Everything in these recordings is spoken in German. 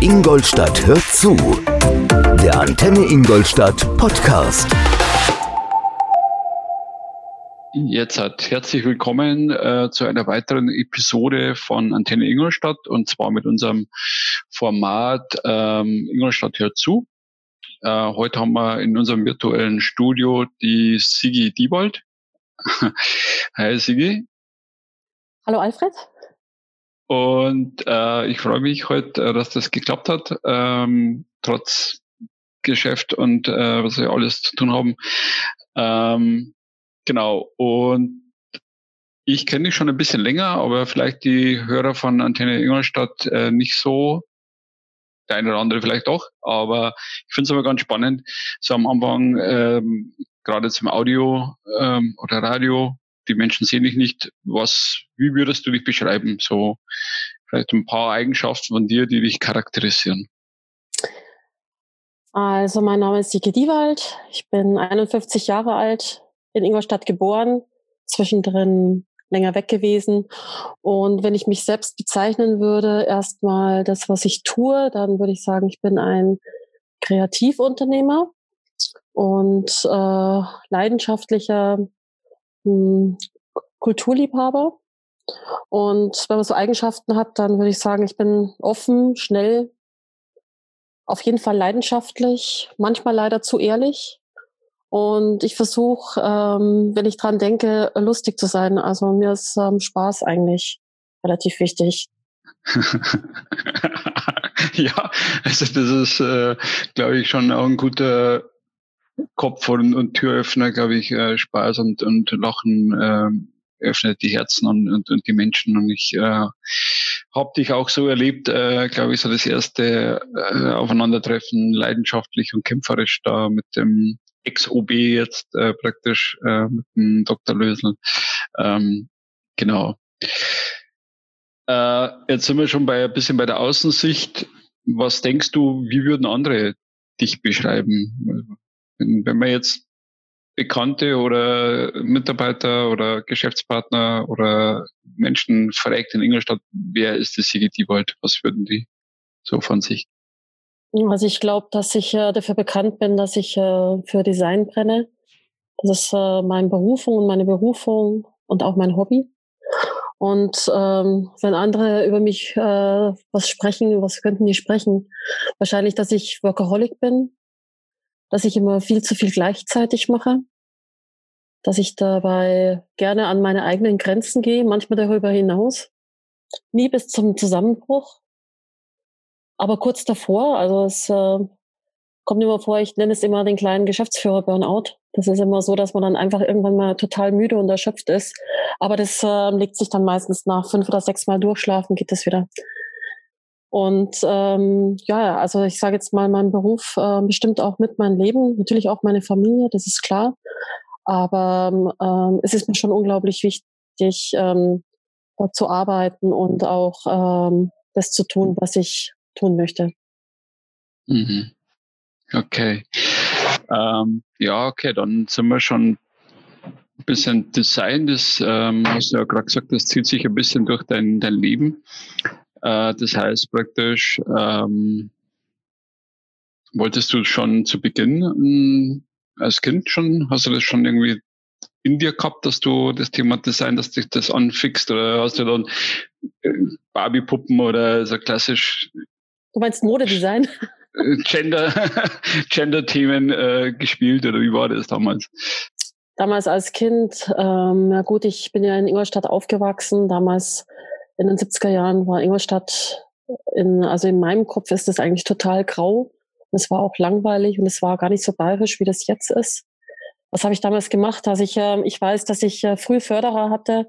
Ingolstadt hört zu. Der Antenne Ingolstadt Podcast. Jetzt hat herzlich willkommen äh, zu einer weiteren Episode von Antenne Ingolstadt und zwar mit unserem Format ähm, Ingolstadt hört zu. Äh, heute haben wir in unserem virtuellen Studio die Sigi Diebold. Hi Sigi. Hallo Alfred. Und äh, ich freue mich heute, äh, dass das geklappt hat, ähm, trotz Geschäft und äh, was wir alles zu tun haben. Ähm, genau. Und ich kenne dich schon ein bisschen länger, aber vielleicht die Hörer von Antenne Ingolstadt äh, nicht so. Der eine oder andere vielleicht doch, aber ich finde es aber ganz spannend, so am Anfang ähm, gerade zum Audio ähm, oder Radio die Menschen sehen dich nicht. Was, wie würdest du dich beschreiben? So vielleicht ein paar Eigenschaften von dir, die dich charakterisieren. Also mein Name ist Sike Diewald. Ich bin 51 Jahre alt, in Ingolstadt geboren, zwischendrin länger weg gewesen. Und wenn ich mich selbst bezeichnen würde, erstmal das, was ich tue, dann würde ich sagen, ich bin ein Kreativunternehmer und äh, leidenschaftlicher Kulturliebhaber. Und wenn man so Eigenschaften hat, dann würde ich sagen, ich bin offen, schnell, auf jeden Fall leidenschaftlich, manchmal leider zu ehrlich. Und ich versuche, ähm, wenn ich dran denke, lustig zu sein. Also mir ist ähm, Spaß eigentlich relativ wichtig. ja, also das ist, äh, glaube ich, schon auch ein guter Kopf und, und Türöffner, glaube ich, äh, Spaß und, und Lachen äh, öffnet die Herzen und, und, und die Menschen. Und ich äh, habe dich auch so erlebt, äh, glaube ich, so das erste äh, Aufeinandertreffen, leidenschaftlich und kämpferisch da mit dem Ex-OB jetzt äh, praktisch, äh, mit dem Dr. Lösel. Ähm, genau. Äh, jetzt sind wir schon bei ein bisschen bei der Außensicht. Was denkst du, wie würden andere dich beschreiben? Wenn, wenn man jetzt Bekannte oder Mitarbeiter oder Geschäftspartner oder Menschen fragt in Ingolstadt, wer ist die Sigi Diebold? Was würden die so von sich? Also ich glaube, dass ich äh, dafür bekannt bin, dass ich äh, für Design brenne. Das ist äh, meine Berufung und meine Berufung und auch mein Hobby. Und ähm, wenn andere über mich äh, was sprechen, was könnten die sprechen? Wahrscheinlich, dass ich Workaholic bin, dass ich immer viel zu viel gleichzeitig mache, dass ich dabei gerne an meine eigenen Grenzen gehe, manchmal darüber hinaus, nie bis zum Zusammenbruch, aber kurz davor, also es äh, kommt immer vor, ich nenne es immer den kleinen Geschäftsführer Burnout. Das ist immer so, dass man dann einfach irgendwann mal total müde und erschöpft ist. Aber das äh, legt sich dann meistens nach fünf oder sechs Mal durchschlafen, geht es wieder. Und ähm, ja, also ich sage jetzt mal, mein Beruf äh, bestimmt auch mit meinem Leben, natürlich auch meine Familie, das ist klar. Aber ähm, es ist mir schon unglaublich wichtig, ähm, zu arbeiten und auch ähm, das zu tun, was ich tun möchte. Mhm. Okay. Ähm, ja, okay, dann sind wir schon ein bisschen Design. Das ähm, hast du ja gerade gesagt, das zieht sich ein bisschen durch dein, dein Leben. Äh, das heißt praktisch, ähm, wolltest du schon zu Beginn ähm, als Kind schon, hast du das schon irgendwie in dir gehabt, dass du das Thema Design, dass dich das anfixt oder hast du dann äh, Barbie-Puppen oder so klassisch Du meinst Modedesign? Äh, Gender, Gender-Themen äh, gespielt oder wie war das damals? Damals als Kind, ähm, ja gut, ich bin ja in Ingolstadt aufgewachsen. Damals in den 70er Jahren war Ingolstadt in, also in meinem Kopf ist das eigentlich total grau. Und es war auch langweilig und es war gar nicht so bayerisch, wie das jetzt ist. Was habe ich damals gemacht? Also ich, äh, ich weiß, dass ich äh, früh Förderer hatte,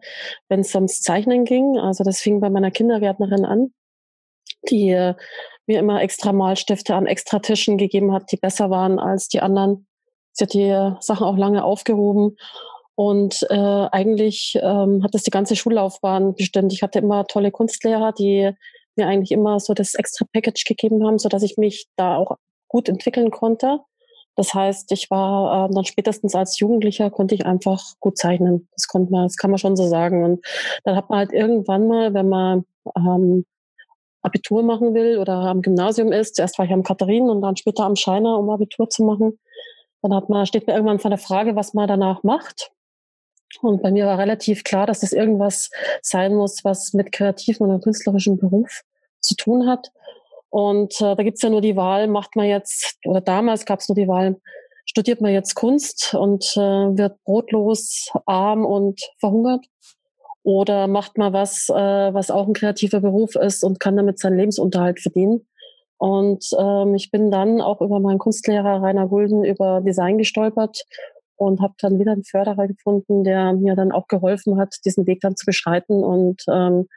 wenn es ums Zeichnen ging. Also das fing bei meiner Kindergärtnerin an, die äh, mir immer extra Malstifte an extra Tischen gegeben hat, die besser waren als die anderen. Sie hat die Sachen auch lange aufgehoben und äh, eigentlich ähm, hat das die ganze Schullaufbahn bestimmt. Ich hatte immer tolle Kunstlehrer, die mir eigentlich immer so das extra Package gegeben haben, so dass ich mich da auch gut entwickeln konnte. Das heißt, ich war äh, dann spätestens als Jugendlicher konnte ich einfach gut zeichnen. Das konnte man, das kann man schon so sagen. Und dann hat man halt irgendwann mal, wenn man ähm, Abitur machen will oder am Gymnasium ist. Zuerst war ich am Katharinen und dann später am Scheiner, um Abitur zu machen. Dann hat man, steht mir irgendwann vor der Frage, was man danach macht. Und bei mir war relativ klar, dass das irgendwas sein muss, was mit kreativen oder künstlerischen Beruf zu tun hat. Und äh, da gibt's ja nur die Wahl, macht man jetzt, oder damals gab's nur die Wahl, studiert man jetzt Kunst und äh, wird brotlos, arm und verhungert? Oder macht man was, äh, was auch ein kreativer Beruf ist und kann damit seinen Lebensunterhalt verdienen? Und ähm, ich bin dann auch über meinen Kunstlehrer Rainer Gulden über Design gestolpert und habe dann wieder einen Förderer gefunden, der mir dann auch geholfen hat, diesen Weg dann zu beschreiten und ähm,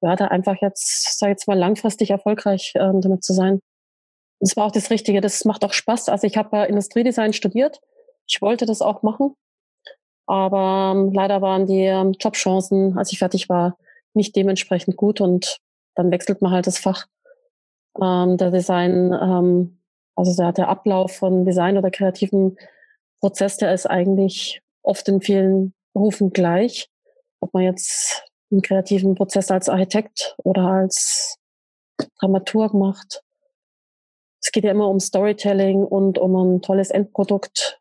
ja, da einfach jetzt, sag jetzt mal, langfristig erfolgreich ähm, damit zu sein. Das war auch das Richtige. Das macht auch Spaß. Also ich habe äh, Industriedesign studiert. Ich wollte das auch machen. Aber ähm, leider waren die ähm, Jobchancen, als ich fertig war, nicht dementsprechend gut und dann wechselt man halt das Fach. Ähm, der Design, ähm, also der, der Ablauf von Design oder kreativen Prozess, der ist eigentlich oft in vielen Berufen gleich. Ob man jetzt einen kreativen Prozess als Architekt oder als Dramaturg macht. Es geht ja immer um Storytelling und um ein tolles Endprodukt,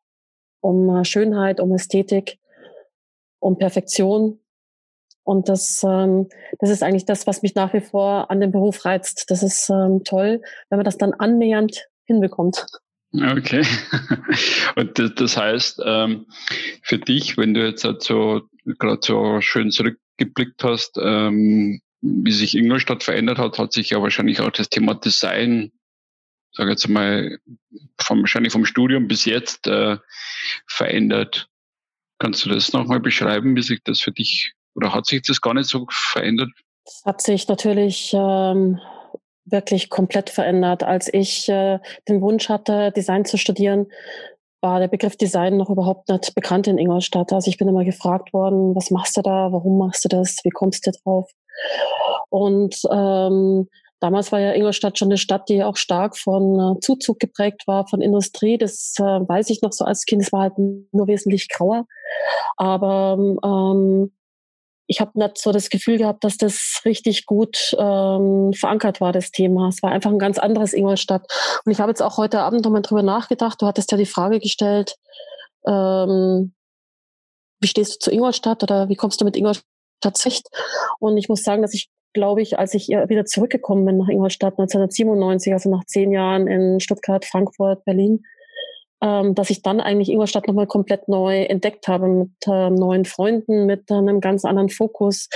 um Schönheit, um Ästhetik, um Perfektion. Und das, ähm, das ist eigentlich das, was mich nach wie vor an dem Beruf reizt. Das ist ähm, toll, wenn man das dann annähernd hinbekommt. Okay. Und das, heißt, ähm, für dich, wenn du jetzt halt so gerade so schön zurückgeblickt hast, ähm, wie sich Ingolstadt verändert hat, hat sich ja wahrscheinlich auch das Thema Design, sage jetzt mal, vom, wahrscheinlich vom Studium bis jetzt äh, verändert. Kannst du das nochmal beschreiben, wie sich das für dich, oder hat sich das gar nicht so verändert? Das hat sich natürlich ähm, wirklich komplett verändert. Als ich äh, den Wunsch hatte, Design zu studieren, war der Begriff Design noch überhaupt nicht bekannt in Ingolstadt. Also ich bin immer gefragt worden, was machst du da, warum machst du das, wie kommst du drauf? Und ähm, damals war ja Ingolstadt schon eine Stadt, die auch stark von äh, Zuzug geprägt war, von Industrie. Das äh, weiß ich noch so als Kind. Es war halt nur wesentlich grauer. Aber ähm, ich habe nicht so das Gefühl gehabt, dass das richtig gut ähm, verankert war, das Thema. Es war einfach ein ganz anderes Ingolstadt. Und ich habe jetzt auch heute Abend nochmal drüber nachgedacht. Du hattest ja die Frage gestellt, ähm, wie stehst du zu Ingolstadt oder wie kommst du mit Ingolstadt zurecht? Und ich muss sagen, dass ich, glaube ich, als ich wieder zurückgekommen bin nach Ingolstadt 1997, also nach zehn Jahren in Stuttgart, Frankfurt, Berlin, ähm, dass ich dann eigentlich Ingolstadt nochmal komplett neu entdeckt habe mit äh, neuen Freunden, mit äh, einem ganz anderen Fokus.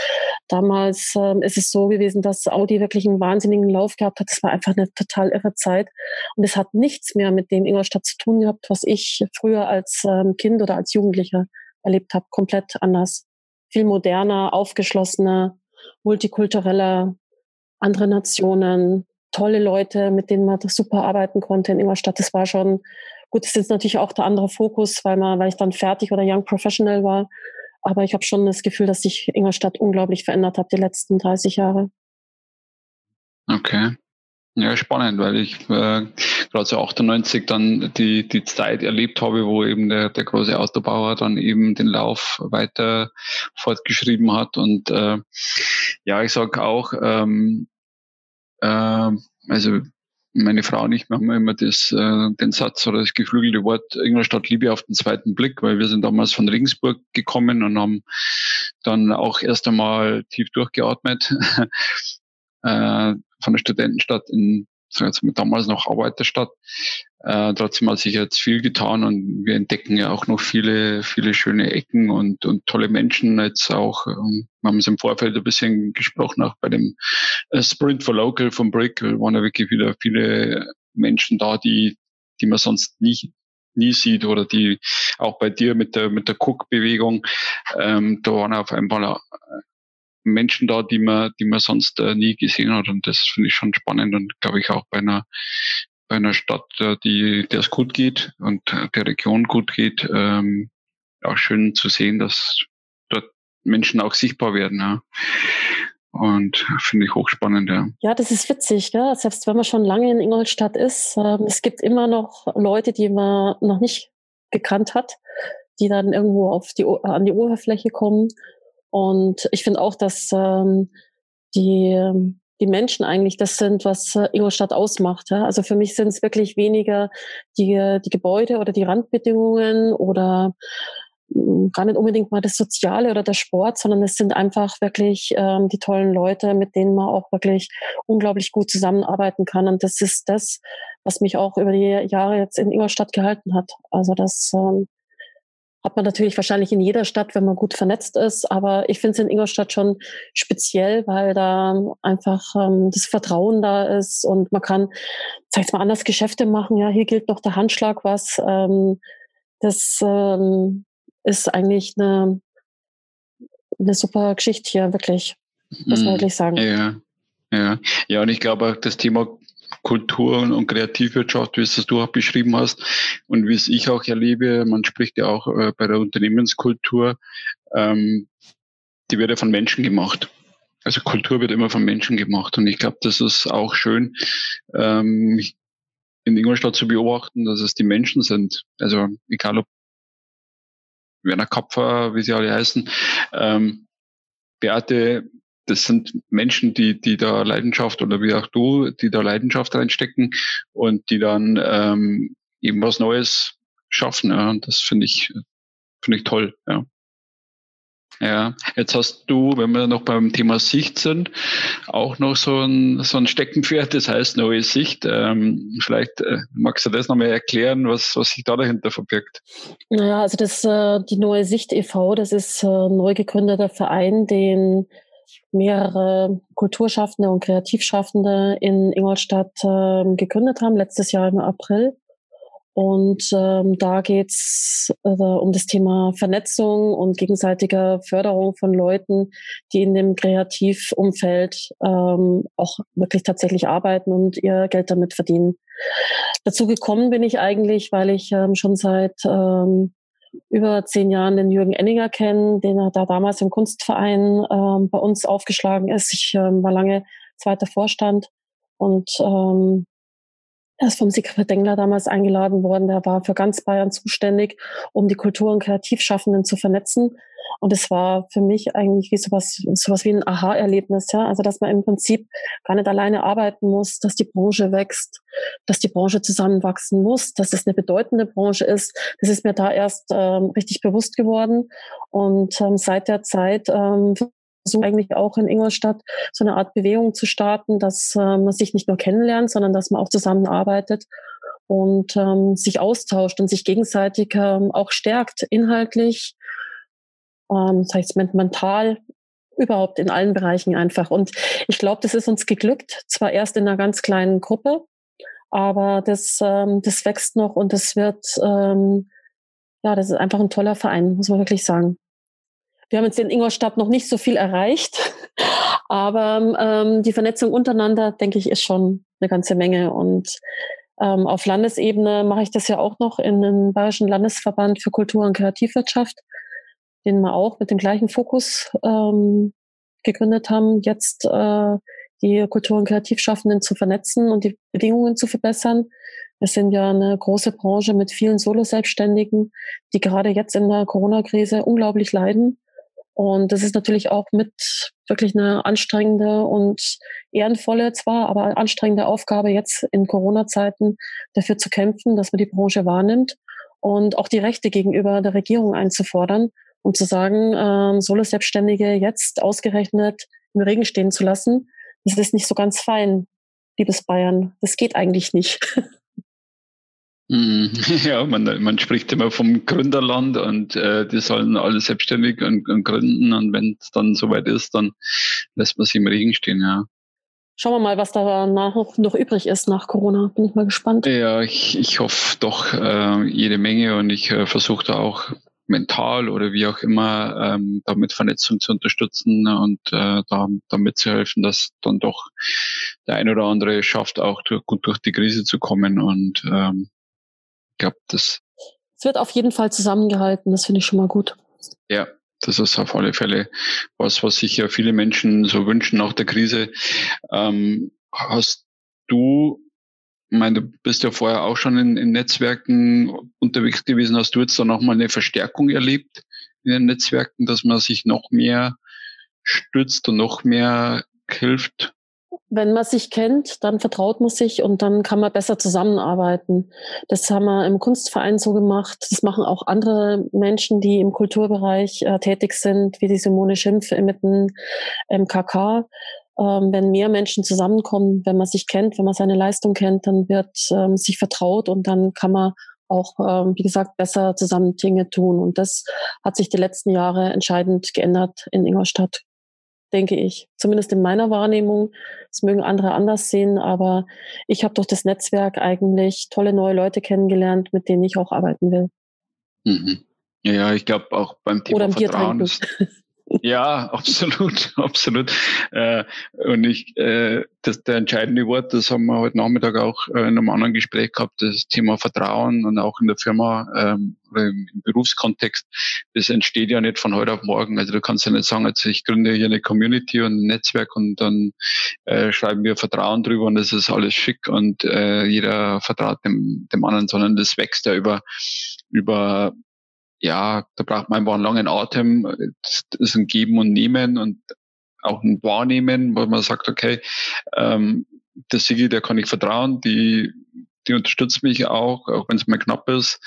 Damals äh, ist es so gewesen, dass Audi wirklich einen wahnsinnigen Lauf gehabt hat. Das war einfach eine total irre Zeit. Und es hat nichts mehr mit dem Ingolstadt zu tun gehabt, was ich früher als ähm, Kind oder als Jugendlicher erlebt habe. Komplett anders. Viel moderner, aufgeschlossener, multikultureller, andere Nationen, tolle Leute, mit denen man super arbeiten konnte in Ingolstadt. Das war schon Gut, das ist jetzt natürlich auch der andere Fokus, weil man, weil ich dann fertig oder Young Professional war. Aber ich habe schon das Gefühl, dass sich Ingolstadt unglaublich verändert hat die letzten 30 Jahre. Okay. Ja, spannend, weil ich äh, gerade so 98 dann die, die Zeit erlebt habe, wo eben der, der große Autobauer dann eben den Lauf weiter fortgeschrieben hat. Und äh, ja, ich sag auch, ähm, äh, also meine Frau und ich machen immer das, äh, den Satz oder das geflügelte Wort Ingolstadt Liebe auf den zweiten Blick, weil wir sind damals von Regensburg gekommen und haben dann auch erst einmal tief durchgeatmet äh, von der Studentenstadt in jetzt mit damals noch Arbeiterstadt. Äh, trotzdem hat sich jetzt viel getan und wir entdecken ja auch noch viele, viele schöne Ecken und, und tolle Menschen. Jetzt auch, ähm, wir haben es im Vorfeld ein bisschen gesprochen, auch bei dem äh, Sprint for Local von Brick waren ja wirklich wieder viele Menschen da, die, die man sonst nie, nie sieht oder die auch bei dir mit der, mit der Cook-Bewegung, ähm, da waren auf einmal Menschen da, die man, die man sonst äh, nie gesehen hat. Und das finde ich schon spannend und glaube ich auch bei einer, einer Stadt, äh, die, der es gut geht und der Region gut geht, ähm, auch schön zu sehen, dass dort Menschen auch sichtbar werden. Ja. Und finde ich hochspannend, ja. Ja, das ist witzig, gell? selbst wenn man schon lange in Ingolstadt ist. Ähm, es gibt immer noch Leute, die man noch nicht gekannt hat, die dann irgendwo auf die, an die Oberfläche kommen und ich finde auch, dass ähm, die, die Menschen eigentlich das sind, was äh, Ingolstadt ausmacht. Ja? Also für mich sind es wirklich weniger die, die Gebäude oder die Randbedingungen oder hm, gar nicht unbedingt mal das Soziale oder der Sport, sondern es sind einfach wirklich ähm, die tollen Leute, mit denen man auch wirklich unglaublich gut zusammenarbeiten kann. Und das ist das, was mich auch über die Jahre jetzt in Ingolstadt gehalten hat. Also das ähm, hat man natürlich wahrscheinlich in jeder Stadt, wenn man gut vernetzt ist. Aber ich finde es in Ingolstadt schon speziell, weil da einfach ähm, das Vertrauen da ist und man kann, sag ich mal, anders Geschäfte machen. Ja, hier gilt noch der Handschlag was. Ähm, das ähm, ist eigentlich eine, eine super Geschichte hier, wirklich. Muss man mhm. wirklich sagen. Ja, ja. Ja, und ich glaube auch das Thema Kultur und Kreativwirtschaft, wie es das du auch beschrieben hast und wie es ich auch erlebe, man spricht ja auch äh, bei der Unternehmenskultur, ähm, die wird ja von Menschen gemacht. Also Kultur wird immer von Menschen gemacht und ich glaube, das ist auch schön, ähm, in Ingolstadt zu beobachten, dass es die Menschen sind. Also egal ob Werner Kapfer, wie sie alle heißen, ähm, Beate das sind Menschen, die, die da Leidenschaft oder wie auch du, die da Leidenschaft reinstecken und die dann ähm, eben was Neues schaffen. Ja. Und das finde ich, finde ich toll, ja. Ja, jetzt hast du, wenn wir noch beim Thema Sicht sind, auch noch so ein, so ein Steckenpferd, das heißt neue Sicht. Ähm, vielleicht äh, magst du das nochmal erklären, was, was sich da dahinter verbirgt? Naja, also das, äh, die neue Sicht e.V., das ist äh, ein neu gegründeter Verein, den mehrere Kulturschaffende und Kreativschaffende in Ingolstadt äh, gegründet haben, letztes Jahr im April. Und ähm, da geht's äh, um das Thema Vernetzung und gegenseitige Förderung von Leuten, die in dem Kreativumfeld ähm, auch wirklich tatsächlich arbeiten und ihr Geld damit verdienen. Dazu gekommen bin ich eigentlich, weil ich ähm, schon seit ähm, über zehn Jahren den Jürgen Enninger kennen, den er da damals im Kunstverein ähm, bei uns aufgeschlagen ist. Ich ähm, war lange zweiter Vorstand und ähm, er ist vom Siegfried Dengler damals eingeladen worden. Der war für ganz Bayern zuständig, um die Kultur- und Kreativschaffenden zu vernetzen. Und es war für mich eigentlich wie sowas, sowas wie ein Aha-Erlebnis, ja. Also, dass man im Prinzip gar nicht alleine arbeiten muss, dass die Branche wächst, dass die Branche zusammenwachsen muss, dass es eine bedeutende Branche ist. Das ist mir da erst ähm, richtig bewusst geworden. Und ähm, seit der Zeit ähm, versuche eigentlich auch in Ingolstadt so eine Art Bewegung zu starten, dass äh, man sich nicht nur kennenlernt, sondern dass man auch zusammenarbeitet und ähm, sich austauscht und sich gegenseitig ähm, auch stärkt, inhaltlich, ähm, das heißt mental, überhaupt in allen Bereichen einfach. Und ich glaube, das ist uns geglückt, zwar erst in einer ganz kleinen Gruppe, aber das, ähm, das wächst noch und das wird, ähm, ja, das ist einfach ein toller Verein, muss man wirklich sagen. Wir haben jetzt in Ingolstadt noch nicht so viel erreicht, aber ähm, die Vernetzung untereinander, denke ich, ist schon eine ganze Menge. Und ähm, auf Landesebene mache ich das ja auch noch in den Bayerischen Landesverband für Kultur und Kreativwirtschaft, den wir auch mit dem gleichen Fokus ähm, gegründet haben, jetzt äh, die Kultur- und Kreativschaffenden zu vernetzen und die Bedingungen zu verbessern. Wir sind ja eine große Branche mit vielen Solo-Selbstständigen, die gerade jetzt in der Corona-Krise unglaublich leiden und das ist natürlich auch mit wirklich eine anstrengende und ehrenvolle zwar, aber anstrengende Aufgabe jetzt in Corona-Zeiten dafür zu kämpfen, dass man die Branche wahrnimmt und auch die Rechte gegenüber der Regierung einzufordern und zu sagen, ähm, Solo-Selbstständige jetzt ausgerechnet im Regen stehen zu lassen, das ist nicht so ganz fein, liebes Bayern. Das geht eigentlich nicht. Mhm. Ja, man, man spricht immer vom Gründerland und äh, die sollen alle selbstständig und, und gründen und wenn es dann soweit ist, dann lässt man sie im Regen stehen, ja. Schauen wir mal, was da noch, noch übrig ist nach Corona. Bin ich mal gespannt. Ja, ich, ich hoffe doch äh, jede Menge und ich äh, versuche da auch mental oder wie auch immer ähm, damit Vernetzung zu unterstützen und äh, da, da mitzuhelfen, dass dann doch der ein oder andere schafft, auch durch, gut durch die Krise zu kommen und ähm, glaube, das. Es wird auf jeden Fall zusammengehalten, das finde ich schon mal gut. Ja, das ist auf alle Fälle was, was sich ja viele Menschen so wünschen nach der Krise. Ähm, hast du, meine, du bist ja vorher auch schon in, in Netzwerken unterwegs gewesen, hast du jetzt da nochmal eine Verstärkung erlebt in den Netzwerken, dass man sich noch mehr stützt und noch mehr hilft? wenn man sich kennt, dann vertraut man sich und dann kann man besser zusammenarbeiten. Das haben wir im Kunstverein so gemacht. Das machen auch andere Menschen, die im Kulturbereich äh, tätig sind, wie die Simone Schimpf mit dem MKK. Ähm, wenn mehr Menschen zusammenkommen, wenn man sich kennt, wenn man seine Leistung kennt, dann wird ähm, sich vertraut und dann kann man auch, ähm, wie gesagt, besser zusammen Dinge tun. Und das hat sich die letzten Jahre entscheidend geändert in Ingolstadt denke ich. Zumindest in meiner Wahrnehmung. Das mögen andere anders sehen, aber ich habe durch das Netzwerk eigentlich tolle neue Leute kennengelernt, mit denen ich auch arbeiten will. Mhm. Ja, ich glaube auch beim Thema Oder Vertrauen ist, Ja, absolut, absolut. Äh, und ich, äh, das der entscheidende Wort, das haben wir heute Nachmittag auch äh, in einem anderen Gespräch gehabt, das Thema Vertrauen und auch in der Firma ähm, oder im, im Berufskontext, das entsteht ja nicht von heute auf morgen. Also du kannst ja nicht sagen, also ich gründe hier eine Community und ein Netzwerk und dann äh, schreiben wir Vertrauen drüber und das ist alles schick und äh, jeder vertraut dem, dem anderen, sondern das wächst ja über über ja, da braucht man einfach einen langen Atem. Das ist ein Geben und Nehmen und auch ein Wahrnehmen, wo man sagt, okay, ähm, der Sigi, der kann ich vertrauen, die, die unterstützt mich auch, auch wenn es mal knapp ist.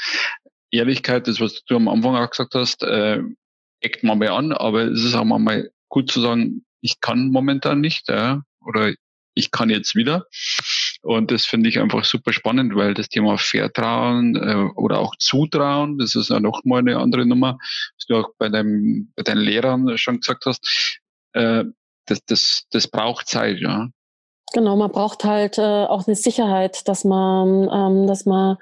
Ehrlichkeit, das, was du am Anfang auch gesagt hast, äh, eckt man mal an, aber es ist auch mal gut zu sagen, ich kann momentan nicht, ja, oder ich kann jetzt wieder. Und das finde ich einfach super spannend, weil das Thema Vertrauen äh, oder auch Zutrauen, das ist ja noch mal eine andere Nummer, was du auch bei, deinem, bei deinen Lehrern schon gesagt hast, äh, das, das, das braucht Zeit, ja. Genau, man braucht halt äh, auch eine Sicherheit, dass man, ähm, dass man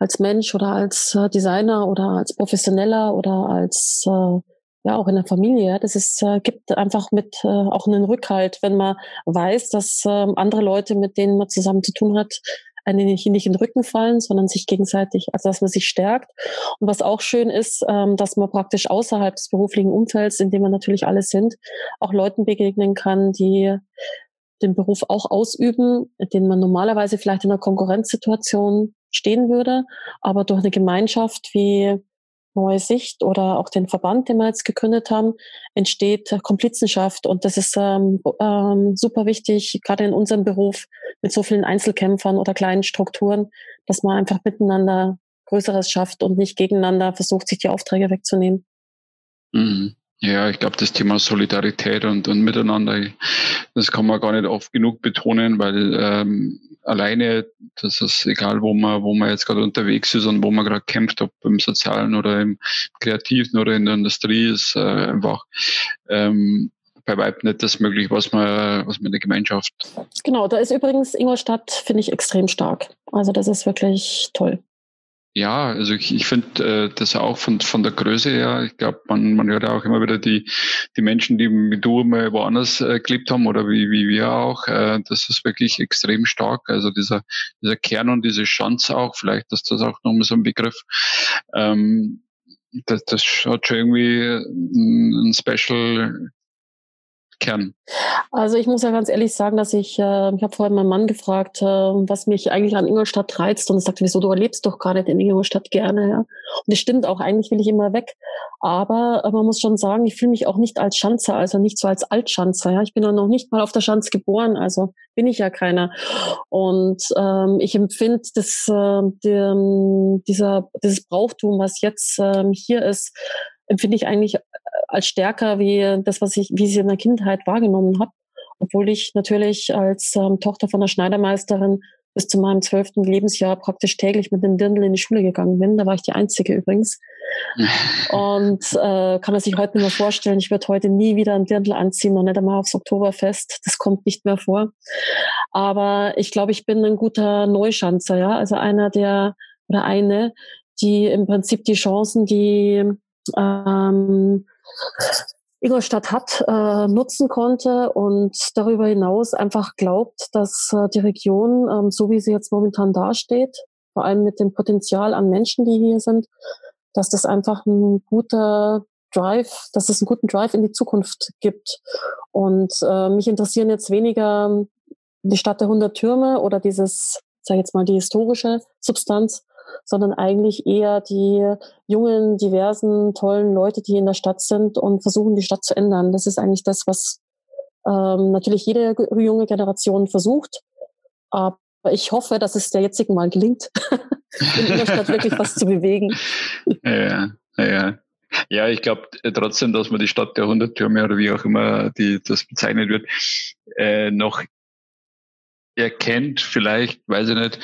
als Mensch oder als äh, Designer oder als Professioneller oder als äh, ja auch in der Familie. Das ist, äh, gibt einfach mit äh, auch einen Rückhalt, wenn man weiß, dass äh, andere Leute, mit denen man zusammen zu tun hat, einen nicht, nicht in den Rücken fallen, sondern sich gegenseitig, also dass man sich stärkt. Und was auch schön ist, ähm, dass man praktisch außerhalb des beruflichen Umfelds, in dem wir natürlich alle sind, auch Leuten begegnen kann, die den Beruf auch ausüben, denen man normalerweise vielleicht in einer Konkurrenzsituation stehen würde, aber durch eine Gemeinschaft wie Neue Sicht oder auch den Verband, den wir jetzt gegründet haben, entsteht Komplizenschaft. Und das ist ähm, ähm, super wichtig, gerade in unserem Beruf mit so vielen Einzelkämpfern oder kleinen Strukturen, dass man einfach miteinander Größeres schafft und nicht gegeneinander versucht, sich die Aufträge wegzunehmen. Mhm. Ja, ich glaube, das Thema Solidarität und, und Miteinander, das kann man gar nicht oft genug betonen, weil ähm, alleine, das ist egal, wo man, wo man jetzt gerade unterwegs ist und wo man gerade kämpft, ob im Sozialen oder im Kreativen oder in der Industrie, ist äh, einfach ähm, bei weitem nicht das möglich, was man, was man in der Gemeinschaft. Genau, da ist übrigens Ingolstadt, finde ich, extrem stark. Also das ist wirklich toll. Ja, also ich, ich finde äh, das auch von, von der Größe her, ich glaube, man, man hört auch immer wieder die, die Menschen, die mit du mal woanders äh, gelebt haben oder wie, wie wir auch, äh, das ist wirklich extrem stark. Also dieser, dieser Kern und diese Chance auch, vielleicht ist das auch nochmal so ein Begriff. Ähm, das, das hat schon irgendwie ein Special Kern? Also ich muss ja ganz ehrlich sagen, dass ich, äh, ich habe vorhin meinen Mann gefragt, äh, was mich eigentlich an Ingolstadt reizt und er sagte, wieso, du erlebst doch gar nicht in Ingolstadt gerne. Ja? Und das stimmt auch, eigentlich will ich immer weg. Aber äh, man muss schon sagen, ich fühle mich auch nicht als Schanzer, also nicht so als Altschanzer. Ja? Ich bin ja noch nicht mal auf der Schanz geboren, also bin ich ja keiner. Und ähm, ich empfinde das, äh, die, dieser, dieses Brauchtum, was jetzt ähm, hier ist, empfinde ich eigentlich als stärker wie das, was ich, wie ich in der Kindheit wahrgenommen habe. Obwohl ich natürlich als ähm, Tochter von einer Schneidermeisterin bis zu meinem zwölften Lebensjahr praktisch täglich mit einem Dirndl in die Schule gegangen bin. Da war ich die Einzige übrigens. und äh, kann man sich heute nicht mehr vorstellen, ich würde heute nie wieder ein Dirndl anziehen, noch nicht einmal aufs Oktoberfest. Das kommt nicht mehr vor. Aber ich glaube, ich bin ein guter Neuschanzer, ja. Also einer der oder eine, die im Prinzip die Chancen, die ähm, Ingolstadt hat, äh, nutzen konnte und darüber hinaus einfach glaubt, dass äh, die Region, ähm, so wie sie jetzt momentan dasteht, vor allem mit dem Potenzial an Menschen, die hier sind, dass das einfach ein guter Drive, dass es einen guten Drive in die Zukunft gibt. Und äh, mich interessieren jetzt weniger die Stadt der 100 Türme oder dieses, sag jetzt mal, die historische Substanz, sondern eigentlich eher die jungen, diversen, tollen Leute, die in der Stadt sind und versuchen, die Stadt zu ändern. Das ist eigentlich das, was, ähm, natürlich jede junge Generation versucht. Aber ich hoffe, dass es der jetzigen mal gelingt, in Ingolstadt wirklich was zu bewegen. Ja, ja. Ja, ich glaube trotzdem, dass man die Stadt der Hunderttürme oder wie auch immer die, das bezeichnet wird, äh, noch erkennt, vielleicht, weiß ich nicht.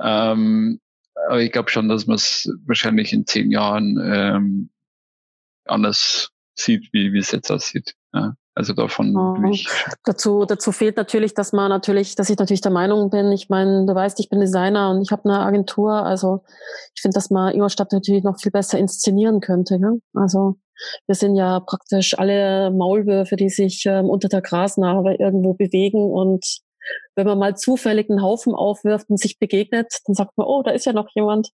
Ähm, aber ich glaube schon, dass man es wahrscheinlich in zehn Jahren ähm, anders sieht, wie, wie es jetzt aussieht. Ja. Also davon oh. dazu dazu fehlt natürlich, dass man natürlich, dass ich natürlich der Meinung bin. Ich meine, du weißt, ich bin Designer und ich habe eine Agentur. Also ich finde, dass man Ingolstadt natürlich noch viel besser inszenieren könnte. Ja? Also wir sind ja praktisch alle Maulwürfe, die sich ähm, unter der Grasnarbe irgendwo bewegen und wenn man mal zufällig einen Haufen aufwirft und sich begegnet, dann sagt man, oh, da ist ja noch jemand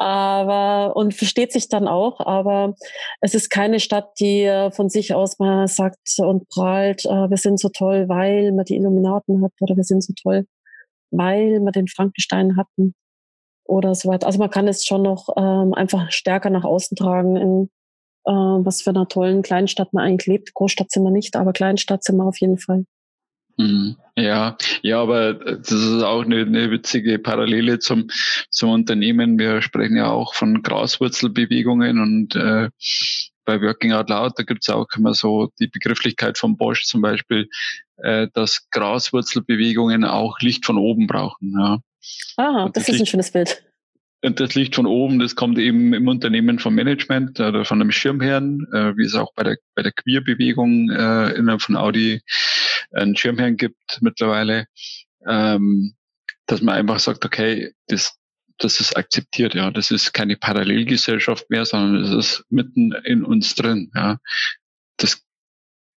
aber und versteht sich dann auch, aber es ist keine Stadt, die äh, von sich aus mal sagt und prahlt, äh, wir sind so toll, weil man die Illuminaten hat oder wir sind so toll, weil wir den Frankenstein hatten oder so weiter. Also man kann es schon noch ähm, einfach stärker nach außen tragen, in äh, was für einer tollen Kleinstadt man eigentlich lebt. Großstadt sind wir nicht, aber Kleinstadt sind wir auf jeden Fall. Mhm. Ja, ja, aber das ist auch eine, eine witzige Parallele zum, zum Unternehmen. Wir sprechen ja auch von Graswurzelbewegungen und äh, bei Working Out Loud, da gibt es auch immer so die Begrifflichkeit von Bosch zum Beispiel, äh, dass Graswurzelbewegungen auch Licht von oben brauchen. Ja. Ah, das, das, ist Licht, ein schönes Bild. Das Licht von oben, das kommt eben im Unternehmen vom Management oder von einem Schirmherrn, äh, wie es auch bei der, bei der Queer-Bewegung äh, innerhalb von Audi einen Schirmherrn gibt mittlerweile, ähm, dass man einfach sagt, okay, das, das ist akzeptiert, ja, das ist keine Parallelgesellschaft mehr, sondern es ist mitten in uns drin, ja. Das,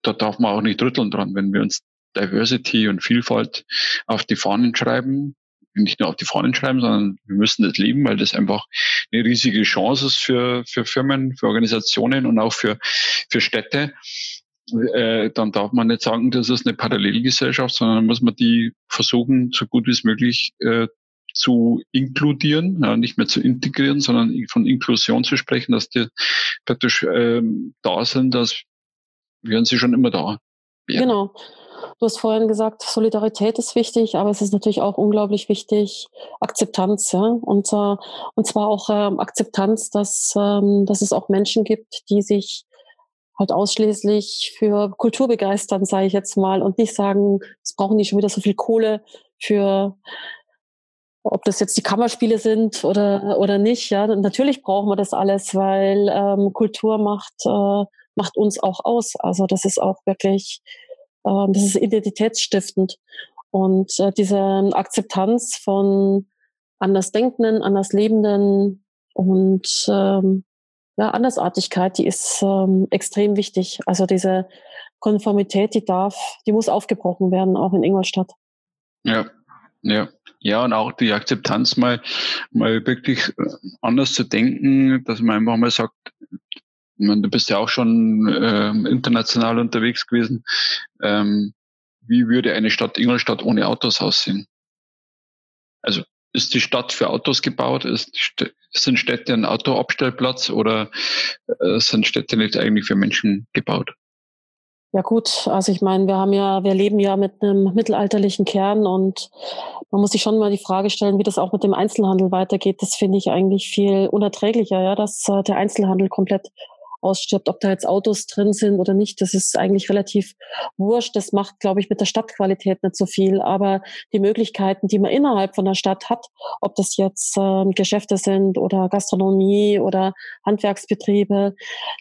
da darf man auch nicht rütteln dran, wenn wir uns Diversity und Vielfalt auf die Fahnen schreiben, nicht nur auf die Fahnen schreiben, sondern wir müssen das leben, weil das einfach eine riesige Chance ist für, für Firmen, für Organisationen und auch für, für Städte. Äh, dann darf man nicht sagen, das ist eine Parallelgesellschaft, sondern muss man die versuchen, so gut wie es möglich äh, zu inkludieren, ja, nicht mehr zu integrieren, sondern von Inklusion zu sprechen, dass die praktisch ähm, da sind, dass wären sie schon immer da. Wären. Genau. Du hast vorhin gesagt, Solidarität ist wichtig, aber es ist natürlich auch unglaublich wichtig, Akzeptanz, ja. Und, äh, und zwar auch ähm, Akzeptanz, dass, ähm, dass es auch Menschen gibt, die sich halt ausschließlich für Kultur begeistern, sage ich jetzt mal, und nicht sagen, es brauchen die schon wieder so viel Kohle für ob das jetzt die Kammerspiele sind oder oder nicht, ja, natürlich brauchen wir das alles, weil ähm, Kultur macht äh, macht uns auch aus. Also das ist auch wirklich äh, das ist identitätsstiftend. Und äh, diese Akzeptanz von Andersdenkenden, Anderslebenden und ähm, ja, Andersartigkeit, die ist ähm, extrem wichtig. Also diese Konformität, die darf, die muss aufgebrochen werden, auch in Ingolstadt. Ja, ja. Ja, und auch die Akzeptanz mal, mal wirklich äh, anders zu denken, dass man einfach mal sagt, meine, du bist ja auch schon ähm, international unterwegs gewesen. Ähm, wie würde eine Stadt Ingolstadt ohne Autos aussehen? Also ist die Stadt für Autos gebaut? Ist, sind Städte ein Autoabstellplatz oder äh, sind Städte nicht eigentlich für Menschen gebaut? Ja gut, also ich meine, wir haben ja, wir leben ja mit einem mittelalterlichen Kern und man muss sich schon mal die Frage stellen, wie das auch mit dem Einzelhandel weitergeht. Das finde ich eigentlich viel unerträglicher, ja, dass äh, der Einzelhandel komplett ausstirbt. Ob da jetzt Autos drin sind oder nicht, das ist eigentlich relativ wurscht. Das macht, glaube ich, mit der Stadtqualität nicht so viel. Aber die Möglichkeiten, die man innerhalb von der Stadt hat, ob das jetzt ähm, Geschäfte sind oder Gastronomie oder Handwerksbetriebe,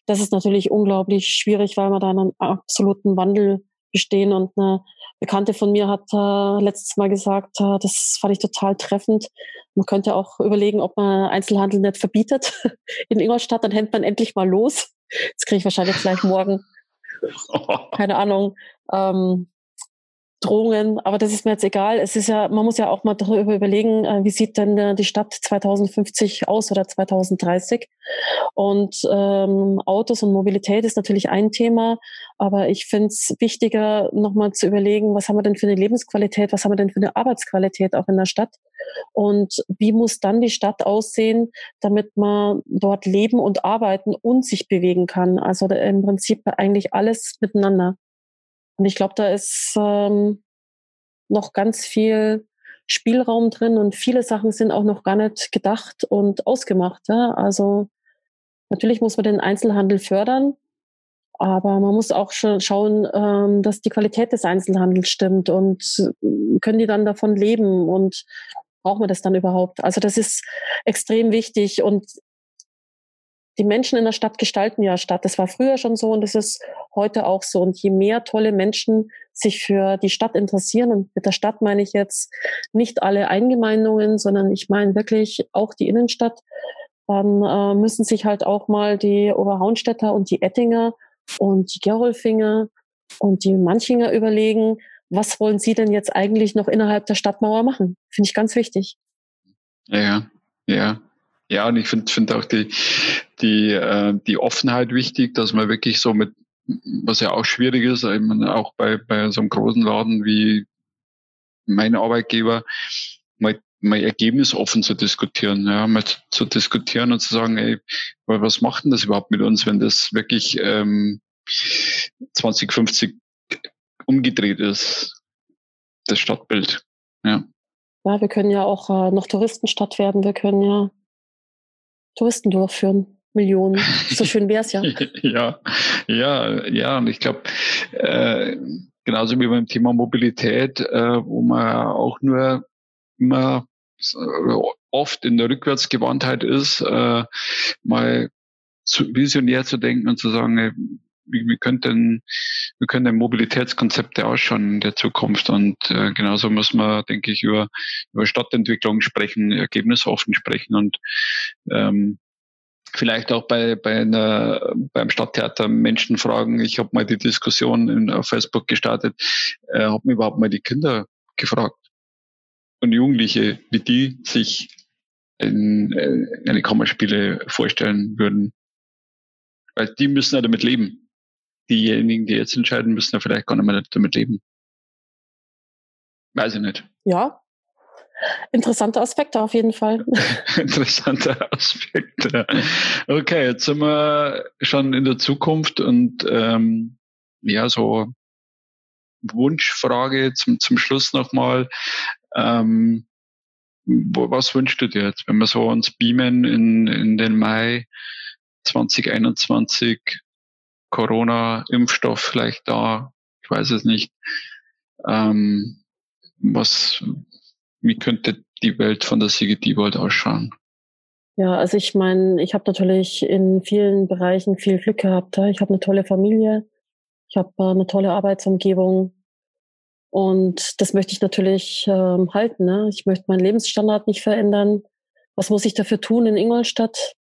das ist natürlich unglaublich schwierig, weil man da einen absoluten Wandel bestehen. Und eine Bekannte von mir hat äh, letztes Mal gesagt, äh, das fand ich total treffend. Man könnte auch überlegen, ob man Einzelhandel nicht verbietet in Ingolstadt, dann hält man endlich mal los. Das kriege ich wahrscheinlich gleich morgen. Keine Ahnung. Ähm, Drohungen, aber das ist mir jetzt egal. Es ist ja, man muss ja auch mal darüber überlegen, äh, wie sieht denn äh, die Stadt 2050 aus oder 2030? Und ähm, Autos und Mobilität ist natürlich ein Thema, aber ich finde es wichtiger, nochmal zu überlegen, was haben wir denn für eine Lebensqualität, was haben wir denn für eine Arbeitsqualität auch in der Stadt? Und wie muss dann die Stadt aussehen, damit man dort leben und arbeiten und sich bewegen kann? Also im Prinzip eigentlich alles miteinander. Und ich glaube, da ist ähm, noch ganz viel Spielraum drin und viele Sachen sind auch noch gar nicht gedacht und ausgemacht. Ja? Also natürlich muss man den Einzelhandel fördern, aber man muss auch schon schauen, ähm, dass die Qualität des Einzelhandels stimmt und können die dann davon leben und brauchen wir das dann überhaupt? Also das ist extrem wichtig und die Menschen in der Stadt gestalten ja Stadt. Das war früher schon so und das ist heute auch so. Und je mehr tolle Menschen sich für die Stadt interessieren, und mit der Stadt meine ich jetzt nicht alle Eingemeindungen, sondern ich meine wirklich auch die Innenstadt, dann äh, müssen sich halt auch mal die Oberhaunstädter und die Ettinger und die Gerolfinger und die Manchinger überlegen, was wollen sie denn jetzt eigentlich noch innerhalb der Stadtmauer machen? Finde ich ganz wichtig. Ja, ja. Ja, und ich finde find auch die, die, äh, die Offenheit wichtig, dass man wirklich so mit, was ja auch schwierig ist, meine, auch bei, bei so einem großen Laden wie mein Arbeitgeber, mal, mal ergebnisoffen zu diskutieren, ja, mal zu, zu diskutieren und zu sagen, ey, was macht denn das überhaupt mit uns, wenn das wirklich ähm, 2050 umgedreht ist, das Stadtbild. Ja. Ja, wir können ja auch äh, noch Touristenstadt werden. Wir können ja Touristen durchführen. Millionen. So schön wäre es ja. ja, ja, ja. Und ich glaube, äh, genauso wie beim Thema Mobilität, äh, wo man auch nur immer äh, oft in der Rückwärtsgewandtheit ist, äh, mal zu, visionär zu denken und zu sagen, ey, wie, wie könnten wie können denn Mobilitätskonzepte ausschauen in der Zukunft? Und äh, genauso muss man, denke ich, über, über Stadtentwicklung sprechen, ergebnisoffen sprechen und ähm, vielleicht auch bei, bei einer, beim Stadttheater Menschen fragen. Ich habe mal die Diskussion in, auf Facebook gestartet, äh, habe mir überhaupt mal die Kinder gefragt und Jugendliche, wie die sich in, äh, eine Kammerspiele vorstellen würden. Weil die müssen ja damit leben diejenigen, die jetzt entscheiden, müssen ja vielleicht gar nicht mehr damit leben. Weiß ich nicht. Ja. Interessante Aspekte auf jeden Fall. Interessante Aspekte. Okay, jetzt sind wir schon in der Zukunft und ähm, ja, so Wunschfrage zum, zum Schluss nochmal. Ähm, wo, was wünschst du dir jetzt, wenn wir so uns beamen in, in den Mai 2021? Corona-Impfstoff vielleicht da, ich weiß es nicht. Ähm, was, wie könnte die Welt von der Sigi Diebold ausschauen? Ja, also ich meine, ich habe natürlich in vielen Bereichen viel Glück gehabt. Ich habe eine tolle Familie, ich habe äh, eine tolle Arbeitsumgebung und das möchte ich natürlich ähm, halten. Ne? Ich möchte meinen Lebensstandard nicht verändern. Was muss ich dafür tun in Ingolstadt?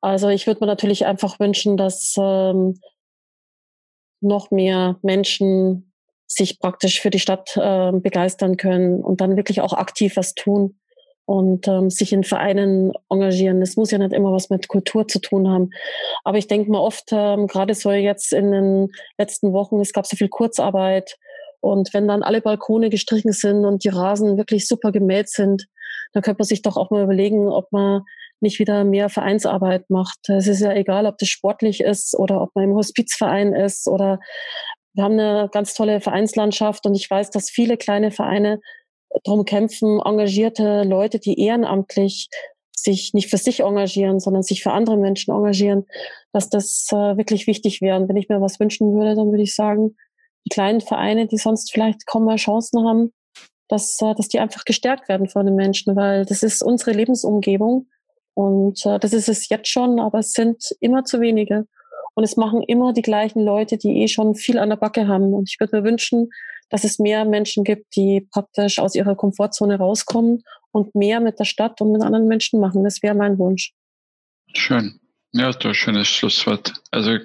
Also ich würde mir natürlich einfach wünschen, dass ähm, noch mehr Menschen sich praktisch für die Stadt äh, begeistern können und dann wirklich auch aktiv was tun und ähm, sich in Vereinen engagieren. Das muss ja nicht immer was mit Kultur zu tun haben. Aber ich denke mal oft, ähm, gerade so jetzt in den letzten Wochen, es gab so viel Kurzarbeit. Und wenn dann alle Balkone gestrichen sind und die Rasen wirklich super gemäht sind, dann könnte man sich doch auch mal überlegen, ob man nicht wieder mehr Vereinsarbeit macht. Es ist ja egal, ob das sportlich ist oder ob man im Hospizverein ist oder wir haben eine ganz tolle Vereinslandschaft und ich weiß, dass viele kleine Vereine darum kämpfen, engagierte Leute, die ehrenamtlich sich nicht für sich engagieren, sondern sich für andere Menschen engagieren, dass das äh, wirklich wichtig wäre. Und wenn ich mir was wünschen würde, dann würde ich sagen, die kleinen Vereine, die sonst vielleicht kaum mal Chancen haben, dass, äh, dass die einfach gestärkt werden von den Menschen, weil das ist unsere Lebensumgebung und äh, das ist es jetzt schon, aber es sind immer zu wenige. Und es machen immer die gleichen Leute, die eh schon viel an der Backe haben. Und ich würde mir wünschen, dass es mehr Menschen gibt, die praktisch aus ihrer Komfortzone rauskommen und mehr mit der Stadt und mit anderen Menschen machen. Das wäre mein Wunsch. Schön. Ja, das ist ein schönes Schlusswort. Also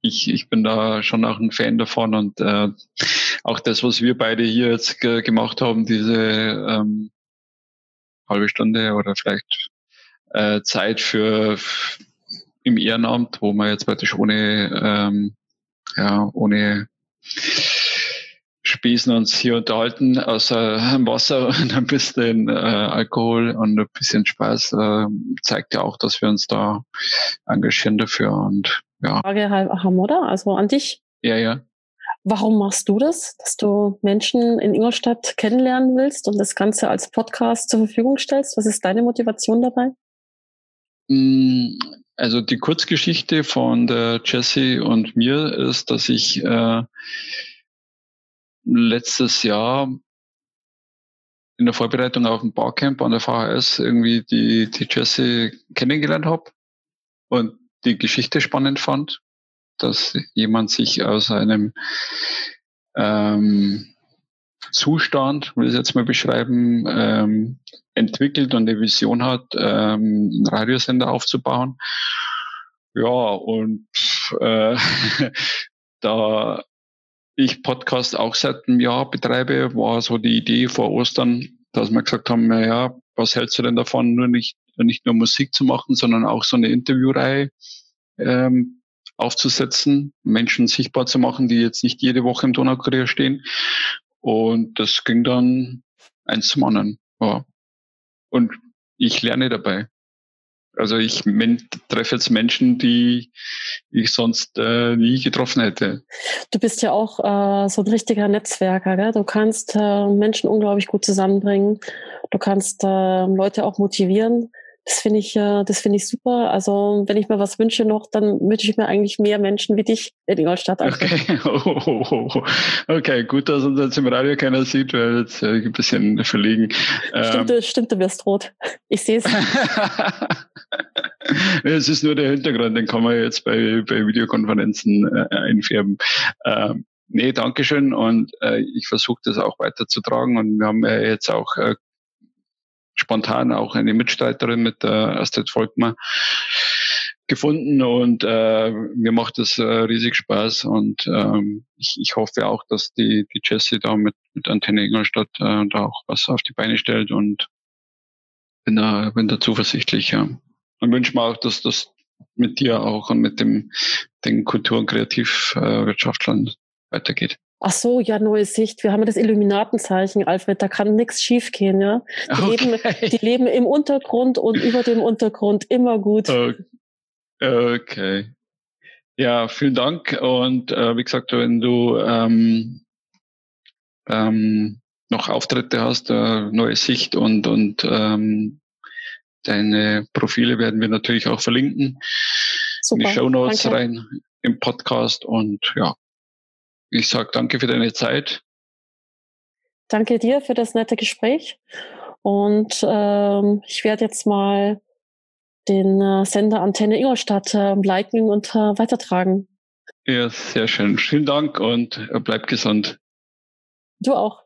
ich, ich bin da schon auch ein Fan davon und äh, auch das, was wir beide hier jetzt gemacht haben, diese ähm, halbe Stunde oder vielleicht äh, Zeit für im Ehrenamt, wo man jetzt praktisch ohne, ähm, ja, ohne Spesen uns hier unterhalten, außer Wasser und ein bisschen äh, Alkohol und ein bisschen Spaß, äh, zeigt ja auch, dass wir uns da engagieren dafür und ja. Frage haben, oder? Also an dich. Ja, ja. Warum machst du das, dass du Menschen in Ingolstadt kennenlernen willst und das Ganze als Podcast zur Verfügung stellst? Was ist deine Motivation dabei? Also die Kurzgeschichte von der Jessie und mir ist, dass ich äh, letztes Jahr in der Vorbereitung auf ein Barcamp an der VHS irgendwie die, die Jessie kennengelernt habe und die Geschichte spannend fand dass jemand sich aus einem ähm, Zustand, will ich jetzt mal beschreiben, ähm, entwickelt und eine Vision hat, ähm, einen Radiosender aufzubauen. Ja, und äh, da ich Podcast auch seit einem Jahr betreibe, war so die Idee vor Ostern, dass wir gesagt haben, naja, was hältst du denn davon, nur nicht, nicht nur Musik zu machen, sondern auch so eine Interviewreihe ähm, aufzusetzen, Menschen sichtbar zu machen, die jetzt nicht jede Woche im Donaukurier stehen. Und das ging dann eins zum anderen. Ja. Und ich lerne dabei. Also ich treffe jetzt Menschen, die ich sonst äh, nie getroffen hätte. Du bist ja auch äh, so ein richtiger Netzwerker. Gell? Du kannst äh, Menschen unglaublich gut zusammenbringen. Du kannst äh, Leute auch motivieren. Das finde ich, äh, das finde ich super. Also wenn ich mir was wünsche noch, dann wünsche ich mir eigentlich mehr Menschen wie dich in Ingolstadt. Okay. Oh, oh, oh, okay, gut, dass uns jetzt im Radio keiner sieht, weil jetzt äh, ein bisschen verlegen. Stimmt, ähm. stimmt, du wirst rot. Ich sehe es. es ist nur der Hintergrund, den kann man jetzt bei, bei Videokonferenzen äh, einfärben. Ähm, nee, Dankeschön und äh, ich versuche das auch weiterzutragen und wir haben ja jetzt auch äh, spontan auch eine Mitstreiterin mit der Astrid Volkmar gefunden und äh, mir macht es äh, riesig Spaß und ähm, ich, ich hoffe auch, dass die, die Jessie da mit, mit Antenne Ingolstadt äh, da auch was auf die Beine stellt und bin da, bin da zuversichtlich, ja. Und wünsche mir auch, dass das mit dir auch und mit dem den Kultur- und Kreativwirtschaftlern weitergeht. Ach so, ja, neue Sicht. Wir haben ja das Illuminatenzeichen, Alfred. Da kann nichts schiefgehen, ja. Die, okay. leben, die leben im Untergrund und über dem Untergrund immer gut. Okay. Ja, vielen Dank. Und äh, wie gesagt, wenn du ähm, ähm, noch Auftritte hast, äh, neue Sicht und und ähm, deine Profile werden wir natürlich auch verlinken Super, in die Show Notes rein im Podcast und ja, ich sage danke für deine Zeit. Danke dir für das nette Gespräch. Und ähm, ich werde jetzt mal den äh, Sender Antenne Ingolstadt äh, liken und äh, weitertragen. Ja, sehr schön. Vielen Dank und äh, bleib gesund. Du auch.